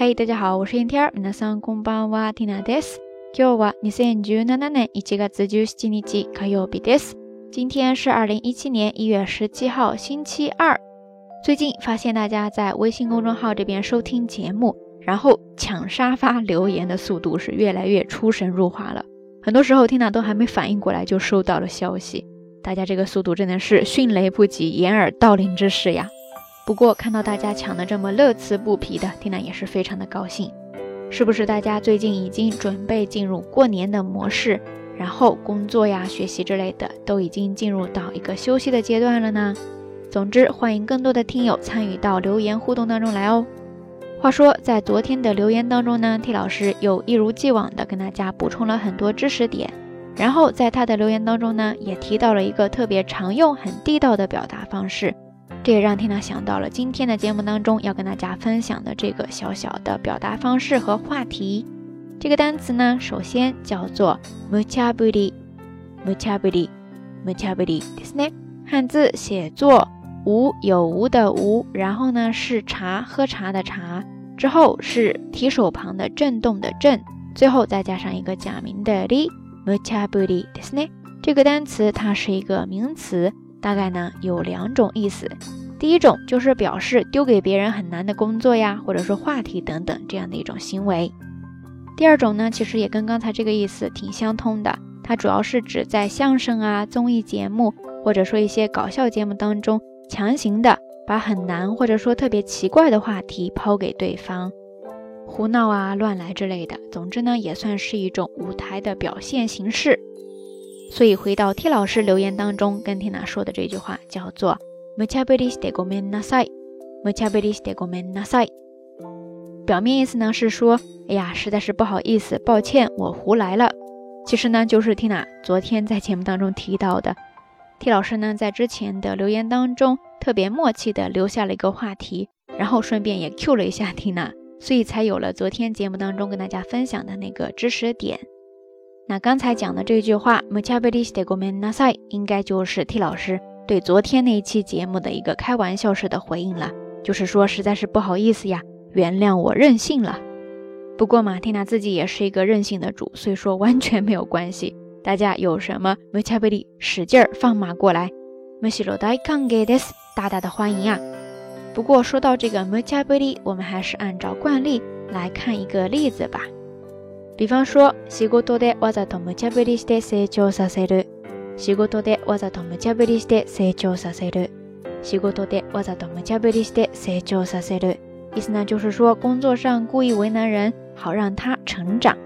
嘿，大家好，我是天天。皆さんこんばんは、ティナです。今日は二千十七年一月十七日火曜日です。今天是二零一七年一月十七号，星期二。最近发现大家在微信公众号这边收听节目，然后抢沙发留言的速度是越来越出神入化了。很多时候，缇娜都还没反应过来，就收到了消息。大家这个速度真的是迅雷不及掩耳盗铃之势呀！ 不过看到大家抢的这么乐此不疲的，缇娜也是非常的高兴。是不是大家最近已经准备进入过年的模式，然后工作呀、学习之类的都已经进入到一个休息的阶段了呢？总之，欢迎更多的听友参与到留言互动当中来哦。话说，在昨天的留言当中呢，T 老师又一如既往的跟大家补充了很多知识点，然后在他的留言当中呢，也提到了一个特别常用、很地道的表达方式，这也让 Tina 想到了今天的节目当中要跟大家分享的这个小小的表达方式和话题。这个单词呢，首先叫做 muchaburi，muchaburi，muchaburi，ですね，汉字写作。无有无的无，然后呢是茶喝茶的茶，之后是提手旁的震动的震，最后再加上一个假名的り，muchaburi ですね。这个单词它是一个名词，大概呢有两种意思。 第一种就是表示丢给别人很难的工作呀，或者说话题等等这样的一种行为。第二种呢，其实也跟刚才这个意思挺相通的，它主要是指在相声啊、综艺节目或者说一些搞笑节目当中。强行的把很难或者说特别奇怪的话题抛给对方，胡闹啊、乱来之类的，总之呢，也算是一种舞台的表现形式。所以回到 T 老师留言当中跟 Tina 说的这句话叫做 “muchaburi de gomen nasai”，muchaburi de gomen nasai。表面意思呢是说，哎呀，实在是不好意思，抱歉，我胡来了。其实呢，就是 Tina 昨天在节目当中提到的。T 老师呢，在之前的留言当中特别默契的留下了一个话题，然后顺便也 Q 了一下 Tina，所以才有了昨天节目当中跟大家分享的那个知识点。那刚才讲的这句话，muchaburi de gomen nasai，应该就是 T 老师对昨天那一期节目的一个开玩笑式的回应了，就是说实在是不好意思呀，原谅我任性了。不过马蒂娜自己也是一个任性的主，所以说完全没有关系。大家有什么 m u c h a b i l i 使劲儿放马过来 m u c h i r o dai k a n g e des，大大的欢迎啊！不过说到这个 m u c h a b i l i 我们还是按照惯例来看一个例子吧。比方说，仕事でわざと無茶ぶりして成長させる。 仕事でわざと無茶ぶりして成長させる。仕事でわざと無茶ぶりして成長させる。意思呢，就是说工作上故意为难人，好让他成长。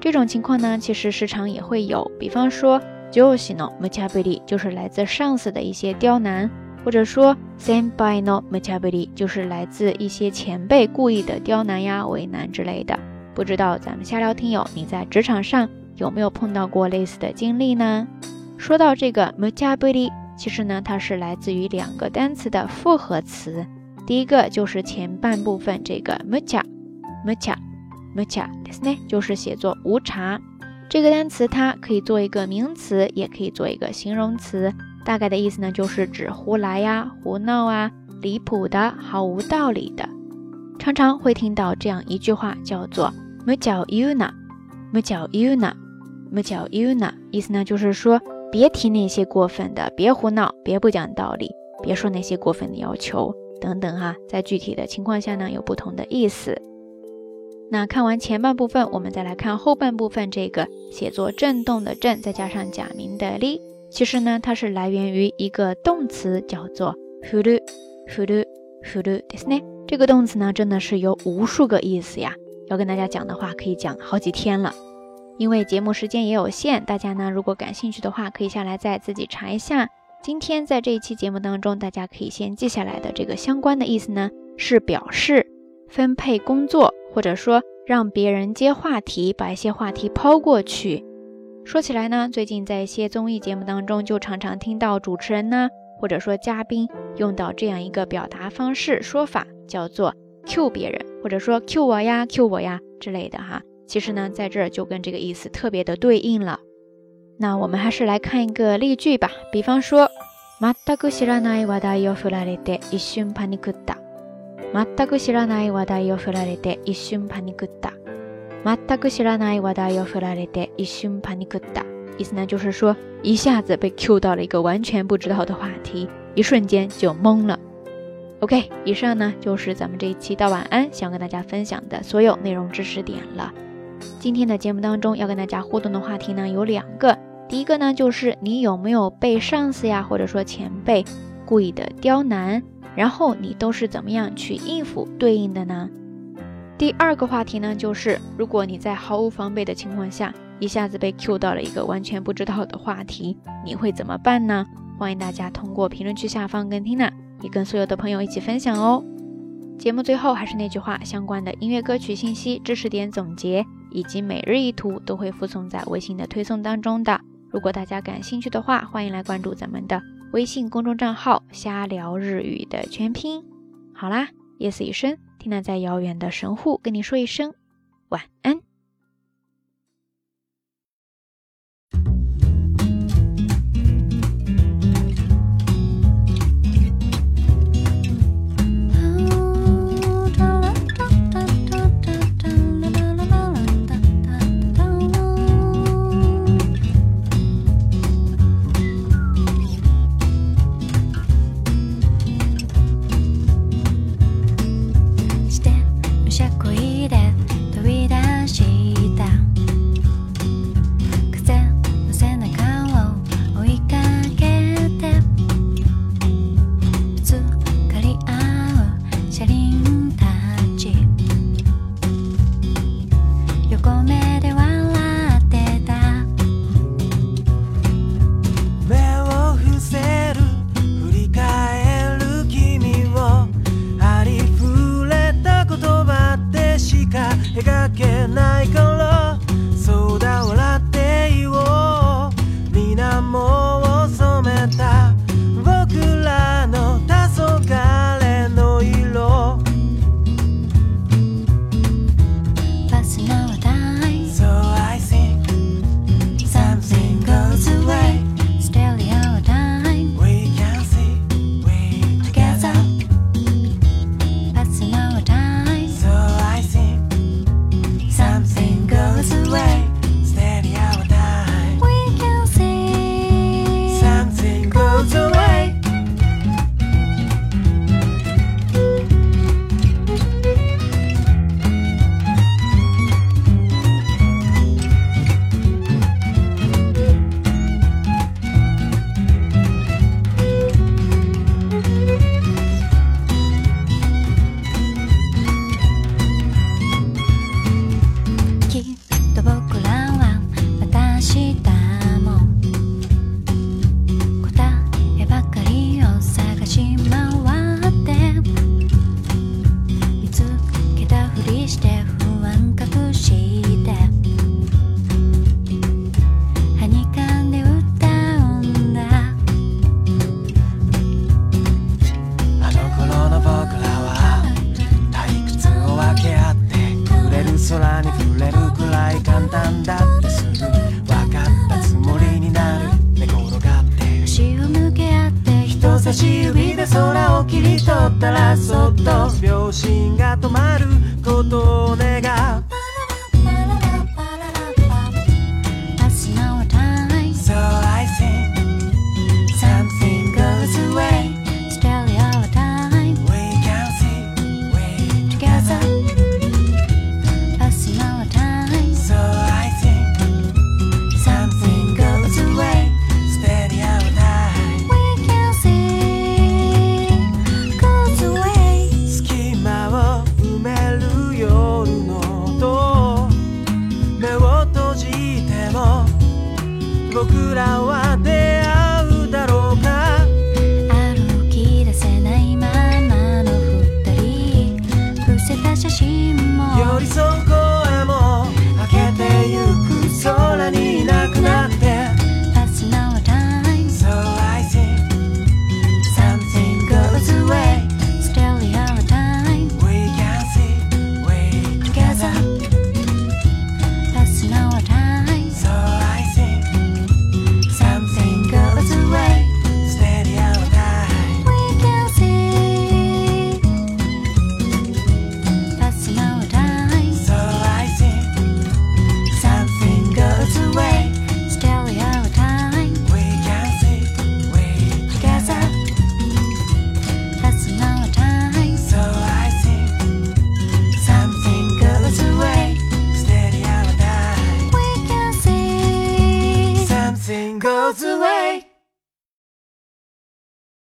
这种情况呢，其实时常也会有。比方说，上司の無茶ぶり就是来自上司的一些刁难，或者说先輩の無茶ぶり就是来自一些前辈故意的刁难呀、为难之类的。不知道咱们瞎聊听友，你在职场上有没有碰到过类似的经历呢？ 说到这个無茶ぶり，其实呢，它是来自于两个单词的复合词。第一个就是前半部分这个無茶、無茶。m u c h ですね，就是写作无茶。这个单词它可以做一个名词，也可以做一个形容词。大概的意思呢，就是指胡来呀、胡闹啊、离谱的、毫无道理的。常常会听到这样一句话，叫做 m u c h y u n a m u c h y u n a m u c h y u n a 意思呢就是说， 别提那些过分的，别胡闹，别不讲道理，别说那些过分的要求等等哈。在具体的情况下呢，有不同的意思。那看完前半部分，我们再来看后半部分。这个写作震动的震，再加上假名的哩，其实呢，它是来源于一个动词，叫做 furu furu furu ですね。这个动词呢，真的是有无数个意思呀。要跟大家讲的话，可以讲好几天了。 因为节目时间也有限，大家呢如果感兴趣的话，可以下来再自己查一下。今天在这一期节目当中，大家可以先记下来的这个相关的意思呢，是表示分配工作。或者说让别人接话题，把一些话题抛过去。说起来呢，最近在一些综艺节目当中，就常常听到主持人呢，或者说嘉宾用到这样一个表达方式说法，叫做 Q 别人，或者说 Q 我呀，Q 我呀之类的哈。其实呢，在这儿就跟这个意思特别的对应了。那我们还是来看一个例句吧，比方说，全く知らない話題を振られて一瞬パニクった。 全く知らない話題を振られて一瞬パニクった。全く知らない話題を振られて一瞬パニクった。意思呢就是说一下子被 Q 到了一个完全不知道的话题，一瞬间就懵了。OK，以上呢就是咱们这一期到晚安想跟大家分享的所有内容知识点了。 今天的节目当中要跟大家互动的话题呢有两个，第一个呢就是你有没有被上司呀或者说前辈故意的刁难，然后你都是怎么样去应付对应的呢？第二个话题呢就是如果你在毫无防备的情况下一下子被 Q 到了一个完全不知道的话题，你会怎么办呢？欢迎大家通过评论区下方跟 Tina。也跟所有的朋友一起分享哦。节目最后还是那句话，相关的音乐歌曲信息、知识点总结以及每日一图都会附送在微信的推送当中的。如果大家感兴趣的话，欢迎来关注咱们的微信公众账号“瞎聊日语”的全拼。好啦，夜色已深，听娜在遥远的神户跟你说一声晚安。